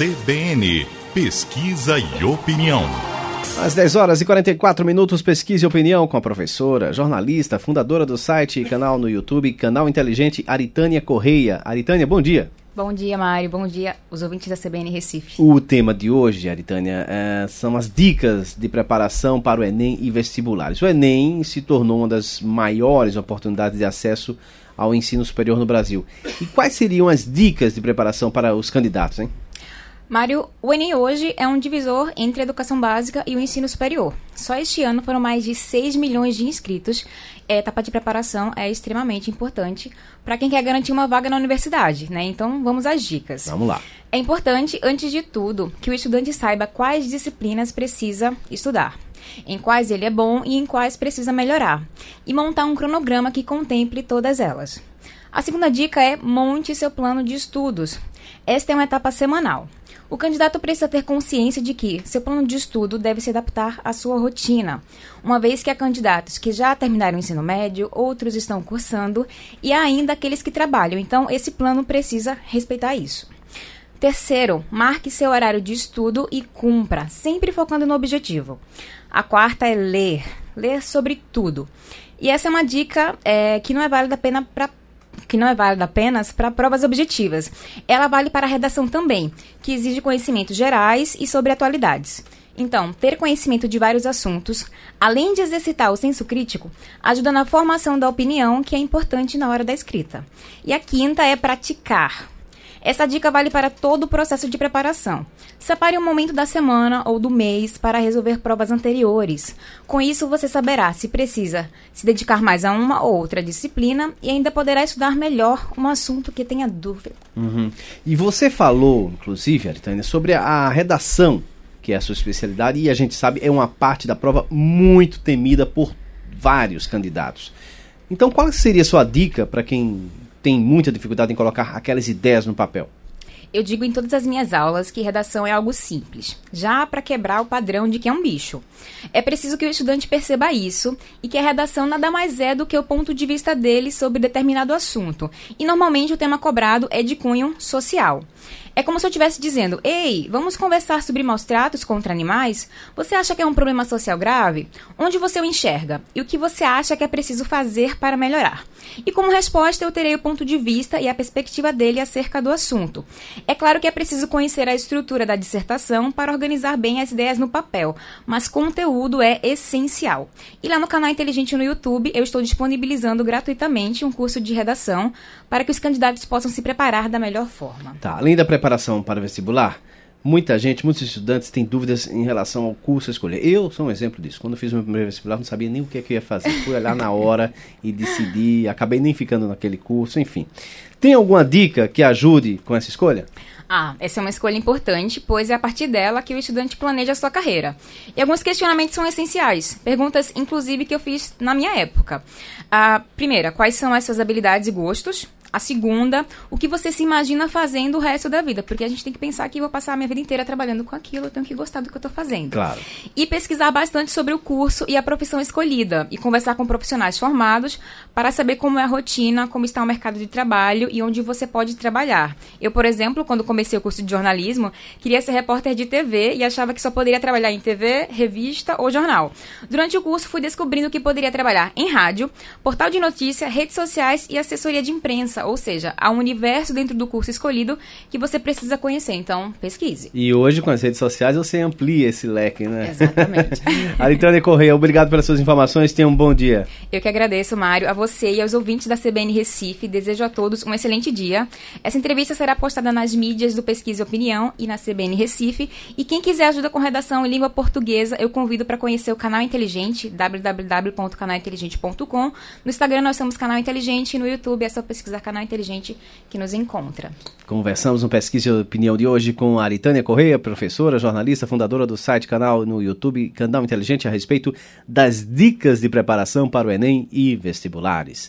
CBN Pesquisa e Opinião. Às 10 horas e 44 minutos, pesquisa e opinião com a professora, jornalista, fundadora do site e canal no YouTube, Canal Inteligente, Aritânia Correia. Aritânia, bom dia. Bom dia, Mário. Bom dia, os ouvintes da CBN Recife. O tema de hoje, Aritânia, é, são as dicas de preparação para o Enem e vestibulares. O Enem se tornou uma das maiores oportunidades de acesso ao ensino superior no Brasil. E quais seriam as dicas de preparação para os candidatos, hein? Mário, o Enem hoje é um divisor entre a educação básica e o ensino superior. Só este ano foram mais de 6 milhões de inscritos. A etapa de preparação é extremamente importante para quem quer garantir uma vaga na universidade, né? Então, vamos às dicas. Vamos lá. É importante, antes de tudo, que o estudante saiba quais disciplinas precisa estudar, em quais ele é bom e em quais precisa melhorar, e montar um cronograma que contemple todas elas. A segunda dica é monte seu plano de estudos. Esta é uma etapa semanal. O candidato precisa ter consciência de que seu plano de estudo deve se adaptar à sua rotina, uma vez que há candidatos que já terminaram o ensino médio, outros estão cursando e há ainda aqueles que trabalham. Então, esse plano precisa respeitar isso. Terceiro, marque seu horário de estudo e cumpra, sempre focando no objetivo. A quarta é ler, ler sobre tudo. E essa é uma dica é, que não é válida apenas para que não é válida apenas para provas objetivas. Ela vale para a redação também, que exige conhecimentos gerais e sobre atualidades. Então, ter conhecimento de vários assuntos, além de exercitar o senso crítico, ajuda na formação da opinião, que é importante na hora da escrita. E a quinta é praticar. Essa dica vale para todo o processo de preparação. Separe um momento da semana ou do mês para resolver provas anteriores. Com isso, você saberá se precisa se dedicar mais a uma ou outra disciplina e ainda poderá estudar melhor um assunto que tenha dúvida. Uhum. E você falou, inclusive, Aritânia, sobre a redação, que é a sua especialidade, e a gente sabe é uma parte da prova muito temida por vários candidatos. Então, qual seria a sua dica para quem tem muita dificuldade em colocar aquelas ideias no papel? Eu digo em todas as minhas aulas que redação é algo simples, já para quebrar o padrão de que é um bicho. É preciso que o estudante perceba isso e que a redação nada mais é do que o ponto de vista dele sobre determinado assunto. E normalmente o tema cobrado é de cunho social. É como se eu estivesse dizendo: Ei, vamos conversar sobre maus tratos contra animais? Você acha que é um problema social grave? Onde você o enxerga? E o que você acha que é preciso fazer para melhorar? E como resposta, eu terei o ponto de vista e a perspectiva dele acerca do assunto. É claro que é preciso conhecer a estrutura da dissertação para organizar bem as ideias no papel, mas conteúdo é essencial. E lá no canal Inteligente no YouTube, eu estou disponibilizando gratuitamente um curso de redação para que os candidatos possam se preparar da melhor forma. Tá, além da preparação para o vestibular, muita gente, muitos estudantes têm dúvidas em relação ao curso a escolher. Eu sou um exemplo disso. Quando eu fiz meu primeiro vestibular, não sabia nem o que, é que eu ia fazer. Fui olhar na hora e decidi, acabei nem ficando naquele curso, enfim. Tem alguma dica que ajude com essa escolha? Ah, essa é uma escolha importante, pois é a partir dela que o estudante planeja a sua carreira. E alguns questionamentos são essenciais, perguntas inclusive que eu fiz na minha época. A primeira, quais são as suas habilidades e gostos? A segunda, o que você se imagina fazendo o resto da vida? Porque a gente tem que pensar que eu vou passar a minha vida inteira trabalhando com aquilo, eu tenho que gostar do que eu estou fazendo. Claro. E pesquisar bastante sobre o curso e a profissão escolhida. E conversar com profissionais formados para saber como é a rotina, como está o mercado de trabalho e onde você pode trabalhar. Eu, por exemplo, quando comecei o curso de jornalismo, queria ser repórter de TV e achava que só poderia trabalhar em TV, revista ou jornal. Durante o curso, fui descobrindo que poderia trabalhar em rádio, portal de notícia, redes sociais e assessoria de imprensa ou seja, há um universo dentro do curso escolhido que você precisa conhecer, então pesquise. E hoje com as redes sociais você amplia esse leque, né? Exatamente. Aritânia Correia, obrigado pelas suas informações, tenha um bom dia. Eu que agradeço, Mário, a você e aos ouvintes da CBN Recife, desejo a todos um excelente dia. Essa entrevista será postada nas mídias do Pesquisa e Opinião e na CBN Recife, e quem quiser ajuda com redação em língua portuguesa, eu convido para conhecer o Canal Inteligente, www.canalinteligente.com. No Instagram nós somos Canal Inteligente e no YouTube é só pesquisar canal inteligente que nos encontra. Conversamos no Pesquisa de Opinião de hoje com a Aritânia Correia, professora, jornalista, fundadora do site canal no YouTube Canal Inteligente a respeito das dicas de preparação para o Enem e vestibulares.